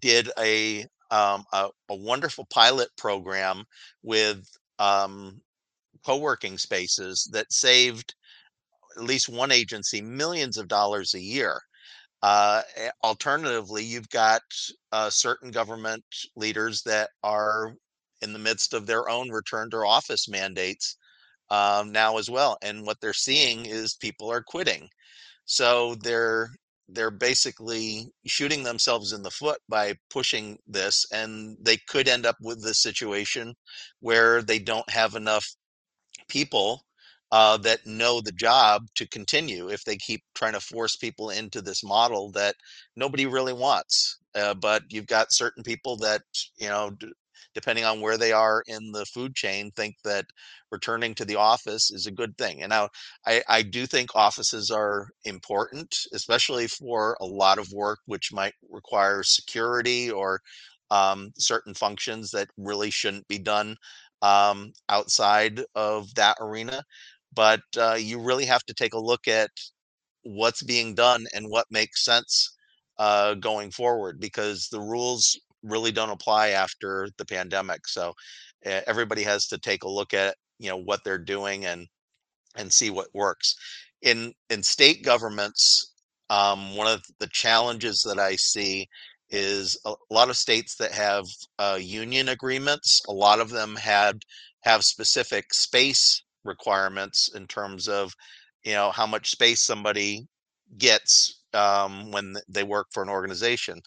did a um, a, a, wonderful pilot program with um, co-working spaces that saved at least one agency millions of dollars a year uh, alternatively, you've got uh, certain government leaders that are in the midst of their own return to office mandates um, now as well, and what they're seeing is people are quitting. So they're they're basically shooting themselves in the foot by pushing this, and they could end up with this situation where they don't have enough people uh, that know the job to continue if they keep trying to force people into this model that nobody really wants. Uh, but you've got certain people that, you know, d- depending on where they are in the food chain, think that returning to the office is a good thing. And now I, I do think offices are important, especially for a lot of work which might require security or um, certain functions that really shouldn't be done um, outside of that arena but uh, you really have to take a look at what's being done and what makes sense uh, going forward because the rules really don't apply after the pandemic so uh, everybody has to take a look at you know what they're doing and and see what works. In in state governments um, one of the challenges that i see is a, a lot of states that have uh, union agreements a lot of them had have specific space requirements in terms of you know how much space somebody gets um, when they work for an organization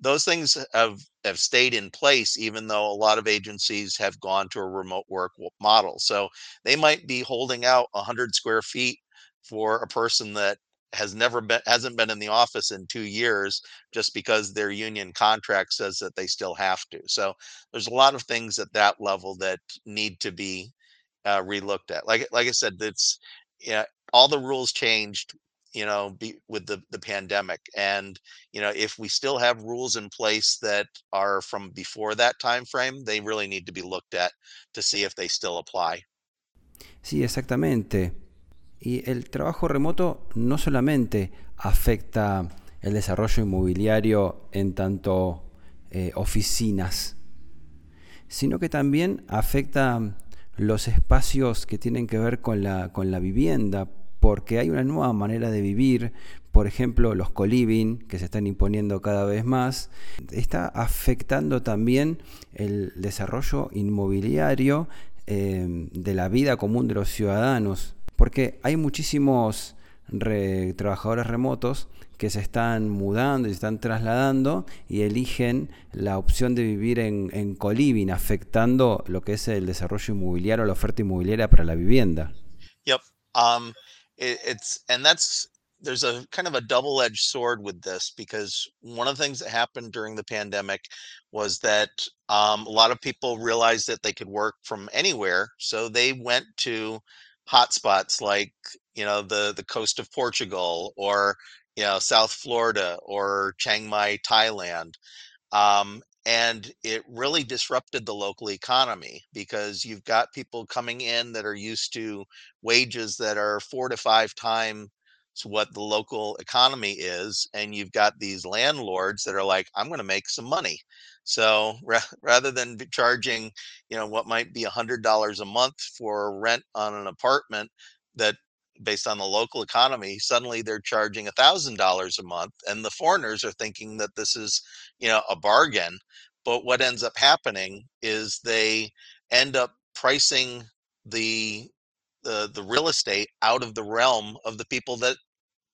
those things have have stayed in place even though a lot of agencies have gone to a remote work model. So they might be holding out 100 square feet for a person that has never been hasn't been in the office in two years just because their union contract says that they still have to. So there's a lot of things at that level that need to be uh, relooked at. Like like i said it's yeah all the rules changed you know be, with the the pandemic and you know if we still have rules in place that are from before that time frame they really need to be looked at to see if they still apply. Sí exactamente. Y el trabajo remoto no solamente afecta el desarrollo inmobiliario en tanto eh, oficinas sino que también afecta los espacios que tienen que ver con la, con la vivienda, porque hay una nueva manera de vivir, por ejemplo, los coliving que se están imponiendo cada vez más, está afectando también el desarrollo inmobiliario eh, de la vida común de los ciudadanos, porque hay muchísimos trabajadores remotos que se están mudando y se están trasladando y eligen la opción de vivir en, en coliving, afectando lo que es el desarrollo inmobiliario, la oferta inmobiliaria para la vivienda. Um, it, it's and that's there's a kind of a double-edged sword with this because one of the things that happened during the pandemic was that um, a lot of people realized that they could work from anywhere, so they went to hotspots like you know the the coast of Portugal or you know South Florida or Chiang Mai, Thailand. Um, and it really disrupted the local economy because you've got people coming in that are used to wages that are four to five times what the local economy is and you've got these landlords that are like i'm going to make some money. So ra- rather than charging you know what might be a hundred dollars a month for rent on an apartment that based on the local economy suddenly they're charging a thousand dollars a month and the foreigners are thinking that this is you know a bargain. But what ends up happening is they end up pricing the the the real estate out of the realm of the people that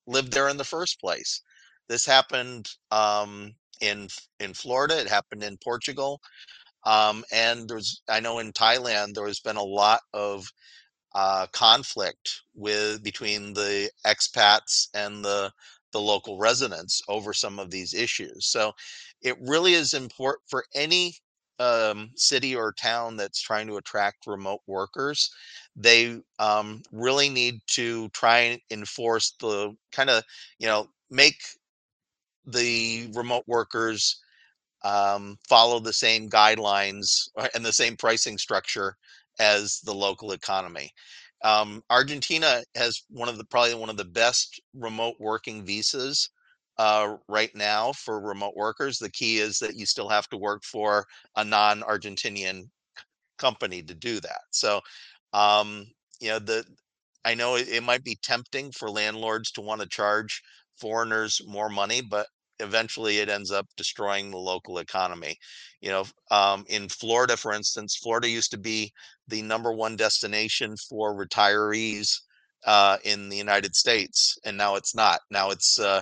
lived there in the first place. This happened um, in in Florida it happened in Portugal um, and there's I know in Thailand there has been a lot of uh, conflict with between the expats and the the local residents over some of these issues. So it really is important for any um, city or town that's trying to attract remote workers. They um, really need to try and enforce the kind of you know make the remote workers um, follow the same guidelines uh, and the same pricing structure as the local economy. Um, Argentina has one of the probably one of the best remote working visas uh, right now for remote workers. The key is that you still have to work for a non-Argentinian company to do that. So, um, you know, the I know it, it might be tempting for landlords to want to charge foreigners more money, but eventually it ends up destroying the local economy. You know, um, in Florida, for instance, Florida used to be the number one destination for retirees uh, in the United States, and now it's not. Now it's uh,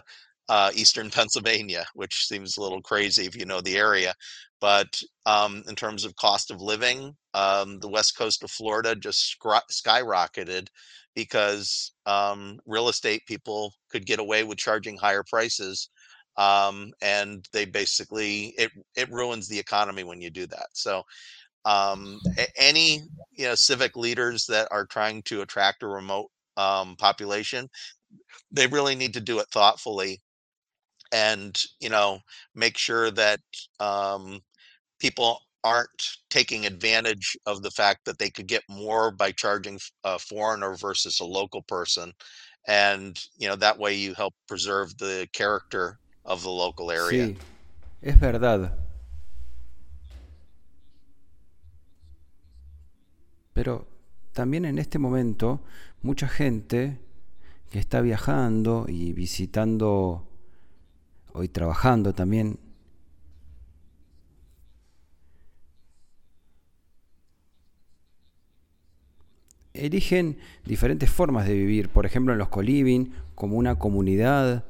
uh, Eastern Pennsylvania, which seems a little crazy if you know the area. But um, in terms of cost of living, um, the west coast of Florida just skyrocketed because um, real estate people could get away with charging higher prices um, and they basically it it ruins the economy when you do that. So um, any you know civic leaders that are trying to attract a remote um, population, they really need to do it thoughtfully, and you know make sure that um, people aren't taking advantage of the fact that they could get more by charging a foreigner versus a local person and you know that way you help preserve the character of the local area. Sí, es verdad. Pero también en este momento mucha gente que está viajando y visitando hoy trabajando también eligen diferentes formas de vivir, por ejemplo en los coliving como una comunidad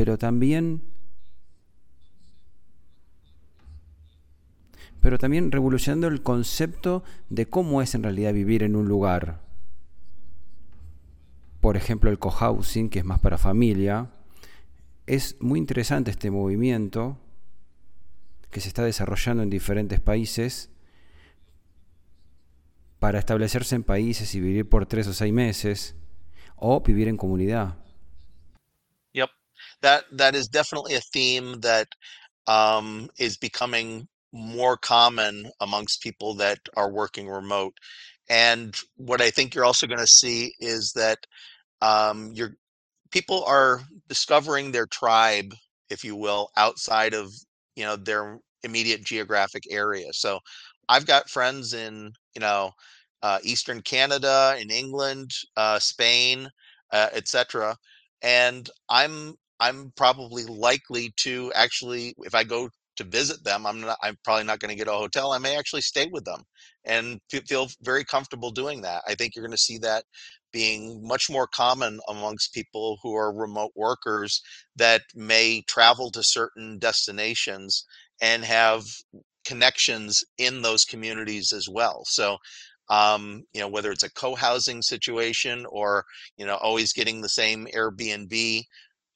pero también pero también revolucionando el concepto de cómo es en realidad vivir en un lugar. Por ejemplo, el cohousing, que es más para familia. Es muy interesante este movimiento que se está desarrollando en diferentes países para establecerse en países y vivir por tres o seis meses o vivir en comunidad. That that is definitely a theme that um, is becoming more common amongst people that are working remote. And what I think you're also going to see is that um, your people are discovering their tribe, if you will, outside of you know their immediate geographic area. So I've got friends in you know uh, Eastern Canada, in England, uh, Spain, uh, etc. And I'm I'm probably likely to actually, if I go to visit them, I'm not. I'm probably not going to get a hotel. I may actually stay with them and feel very comfortable doing that. I think you're going to see that being much more common amongst people who are remote workers that may travel to certain destinations and have connections in those communities as well. So um, you know, whether it's a co-housing situation or, you know, always getting the same Airbnb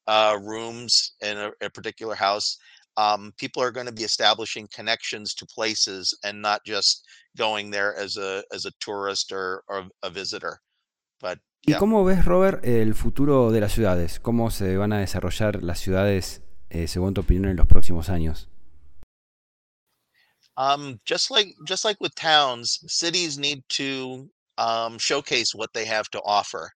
uh, rooms in a, a particular house, um, people are going to be establishing connections to places and not just going there as a, as a tourist or, or a visitor. But, yeah. ¿Y cómo ves, Robert, el futuro de las ciudades? ¿Cómo se van a desarrollar las ciudades, eh, según tu opinión, en los próximos años? Um, just like just like with towns, cities need to um, showcase what they have to offer,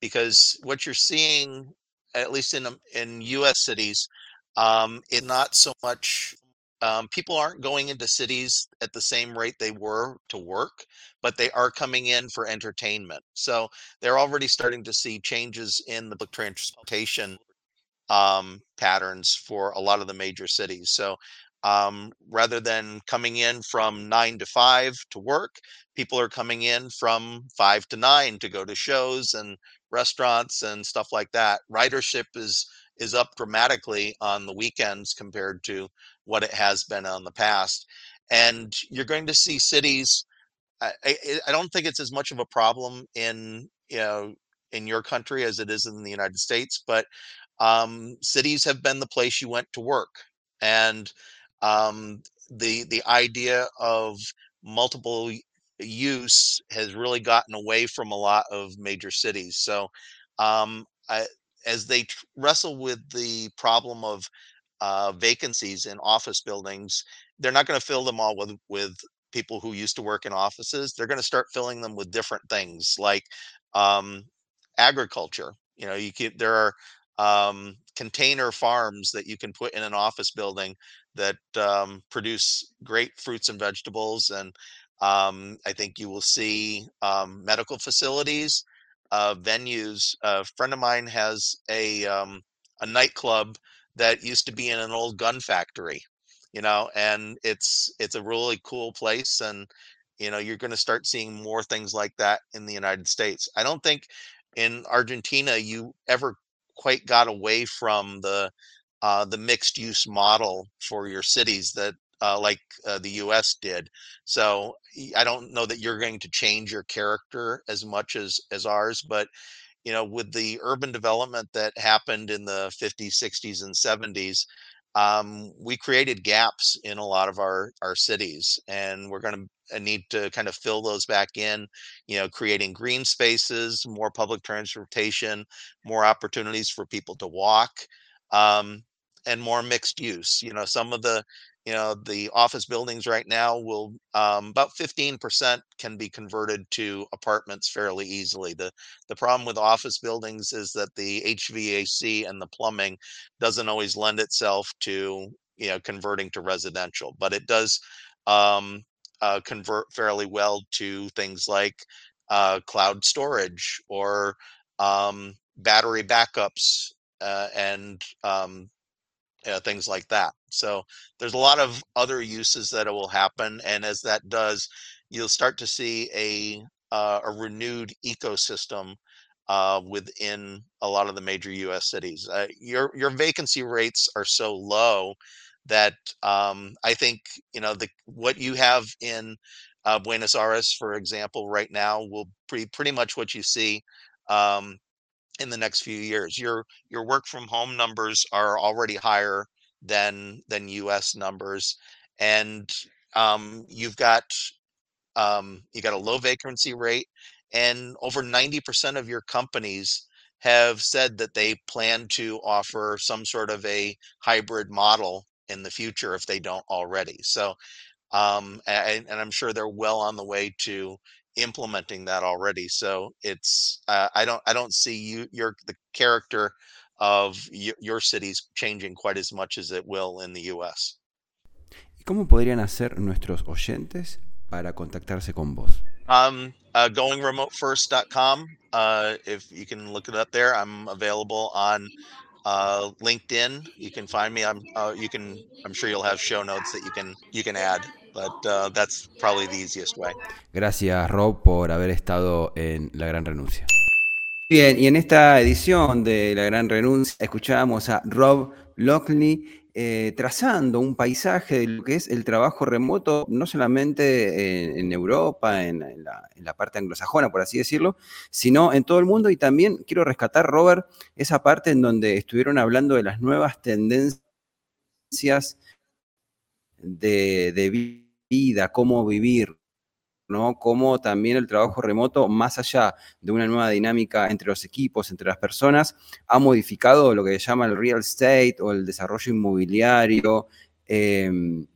because what you're seeing, at least in um, in U.S. cities, um, it not so much. Um, people aren't going into cities at the same rate they were to work, but they are coming in for entertainment. So they're already starting to see changes in the public transportation um, patterns for a lot of the major cities. So um, rather than coming in from nine to five to work, people are coming in from five to nine to go to shows and restaurants and stuff like that. Ridership is is up dramatically on the weekends compared to what it has been on the past, and you're going to see cities. I, I, I don't think it's as much of a problem in you know in your country as it is in the United States, but um, cities have been the place you went to work, and um, the the idea of multiple use has really gotten away from a lot of major cities. So, um, I, as they wrestle with the problem of uh, vacancies in office buildings, they're not going to fill them all with with people who used to work in offices. They're going to start filling them with different things like um, agriculture. You know, you there are um, container farms that you can put in an office building that um, produce great fruits and vegetables. And um, I think you will see um, medical facilities, uh, venues. A friend of mine has a um, a nightclub that used to be in an old gun factory, you know, and it's it's a really cool place. And you know, you're going to start seeing more things like that in the United States. I don't think in Argentina you ever quite got away from the uh, the mixed use model for your cities that uh, like uh, the US did. So I don't know that you're going to change your character as much as as ours, but you know, with the urban development that happened in the 50s, 60s, and 70s, um, we created gaps in a lot of our our cities, and we're going to uh, need to kind of fill those back in. You know, creating green spaces, more public transportation, more opportunities for people to walk. Um, and more mixed use. You know, some of the you know the office buildings right now will um, about 15% can be converted to apartments fairly easily the the problem with office buildings is that the hvac and the plumbing doesn't always lend itself to you know converting to residential but it does um, uh, convert fairly well to things like uh, cloud storage or um, battery backups uh, and um, uh, things like that. So there's a lot of other uses that it will happen, and as that does, you'll start to see a uh, a renewed ecosystem uh, within a lot of the major U.S. cities. Uh, your your vacancy rates are so low that um, I think you know the what you have in uh, Buenos Aires, for example, right now will be pretty much what you see um, in the next few years. Your your work from home numbers are already higher than than U.S. numbers, and um, you've got um, you got a low vacancy rate, and over ninety percent of your companies have said that they plan to offer some sort of a hybrid model in the future if they don't already. So, um, and, and I'm sure they're well on the way to implementing that already. So it's uh, I don't I don't see you your the character of y- your cities changing quite as much as it will in the U.S. ¿Y cómo podrían hacer nuestros oyentes para contactarse con vos? Um, uh, goingremotefirst.com. Uh, if you can look it up there, I'm available on uh, LinkedIn. You can find me. I'm. Uh, you can. I'm sure you'll have show notes that you can you can add. But uh, that's probably the easiest way. Gracias Rob por haber estado en La Gran Renuncia. Bien, y en esta edición de La Gran Renuncia escuchábamos a Rob Lockley eh, trazando un paisaje de lo que es el trabajo remoto, no solamente en, Europa, en, la, parte anglosajona, por así decirlo, sino en todo el mundo. Y también quiero rescatar, Robert, esa parte en donde estuvieron hablando de las nuevas tendencias de, de vida, cómo vivir, ¿no? Cómo también el trabajo remoto, más allá de una nueva dinámica entre los equipos, entre las personas, ha modificado lo que se llama el real estate o el desarrollo inmobiliario, em,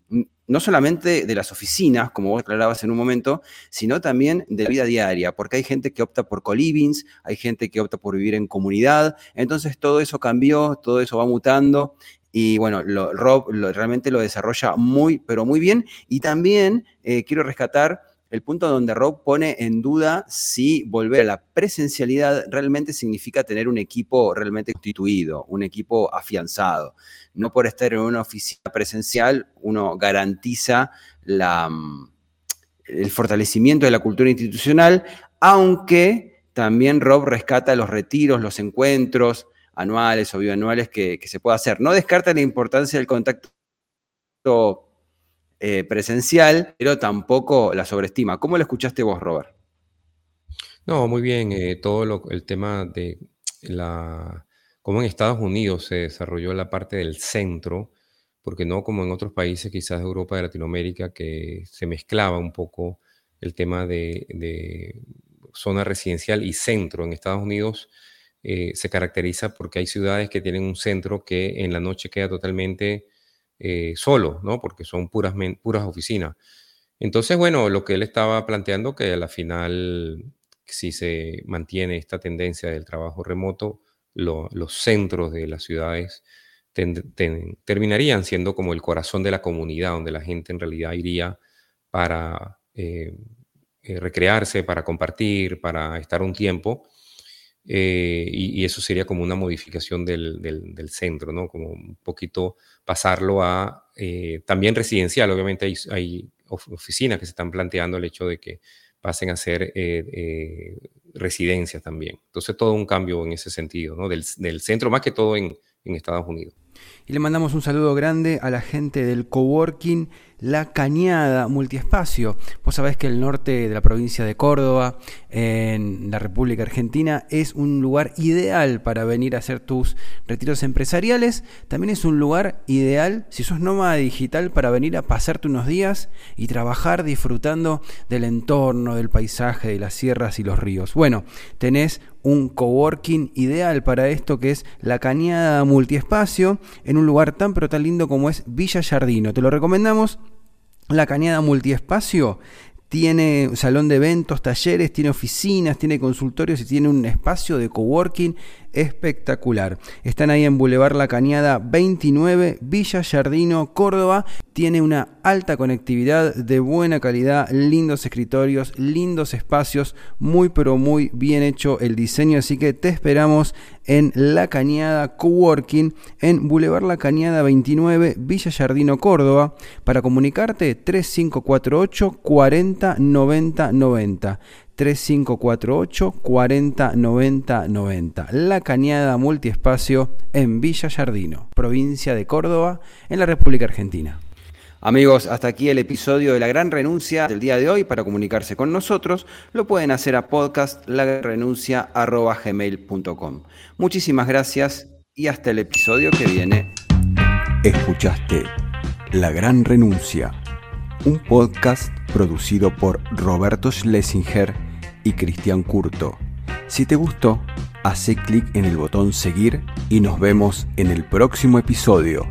no solamente de las oficinas, como vos aclarabas en un momento, sino también de la vida diaria, porque hay gente que opta por co-livings, hay gente que opta por vivir en comunidad, entonces todo eso cambió, todo eso va mutando y bueno, Rob realmente lo desarrolla muy, pero muy bien. Y también eh, quiero rescatar el punto donde Rob pone en duda si volver a la presencialidad realmente significa tener un equipo realmente constituido, un equipo afianzado. No por estar en una oficina presencial uno garantiza mm, el fortalecimiento de la cultura institucional, aunque también Rob rescata los retiros, los encuentros anuales o bianuales que, que se pueda hacer. No descarta la importancia del contacto eh, presencial, pero tampoco la sobreestima. ¿Cómo lo escuchaste vos, Robert? No, muy bien. Eh, todo el tema de la cómo en Estados Unidos se desarrolló la parte del centro, porque no como en otros países, quizás de Europa, de Latinoamérica, que se mezclaba un poco el tema de, zona residencial y centro. En Estados Unidos eh, se caracteriza porque hay ciudades que tienen un centro que en la noche queda totalmente eh, solo, ¿no? Porque son puras, puras oficinas. Entonces, bueno, lo que él estaba planteando, que a la final, si se mantiene esta tendencia del trabajo remoto, los centros de las ciudades terminarían siendo como el corazón de la comunidad, donde la gente en realidad iría para eh, eh, recrearse, para compartir, para estar un tiempo. Eh, y, eso sería como una modificación del, del, centro, ¿no? Como un poquito pasarlo a eh, también residencial. Obviamente hay, oficinas que se están planteando el hecho de que pasen a ser eh, residencias también. Entonces todo un cambio en ese sentido, ¿no? Del, del centro, más que todo en, en Estados Unidos. Y le mandamos un saludo grande a la gente del coworking La Cañada Multiespacio. Vos sabés que el norte de la provincia de Córdoba, en la República Argentina, es un lugar ideal para venir a hacer tus retiros empresariales. También es un lugar ideal, si sos nómada digital, para venir a pasarte unos días y trabajar disfrutando del entorno, del paisaje, de las sierras y los ríos. Bueno, tenés un coworking ideal para esto que es la Cañada Multiespacio en un lugar tan pero tan lindo como es Villa Jardino. Te lo recomendamos. La Cañada Multiespacio tiene salón de eventos, talleres, tiene oficinas, tiene consultorios y tiene un espacio de coworking espectacular. Están ahí en Boulevard La Cañada 29, Villa Jardino, Córdoba. Tiene una alta conectividad de buena calidad, lindos escritorios, lindos espacios, muy pero muy bien hecho el diseño, así que te esperamos en La Cañada Coworking en Boulevard La Cañada 29, Villa Jardino, Córdoba. Para comunicarte 3548 40 90 90. 3548 40 90 90. La Cañada Multiespacio en Villa Yardino, provincia de Córdoba, en la República Argentina. Amigos, hasta aquí el episodio de La Gran Renuncia del día de hoy. Para comunicarse con nosotros, lo pueden hacer a podcastlagrenuncia.gmail.com. Muchísimas gracias y hasta el episodio que viene. Escuchaste La Gran Renuncia, un podcast producido por Roberto Schlesinger y Cristian Curto. Si te gustó, hace clic en el botón seguir y nos vemos en el próximo episodio.